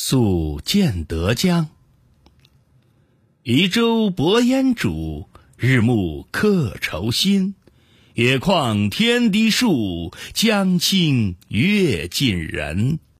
宿建德江。移舟泊烟渚日暮客愁新。野旷天低树江清月近人。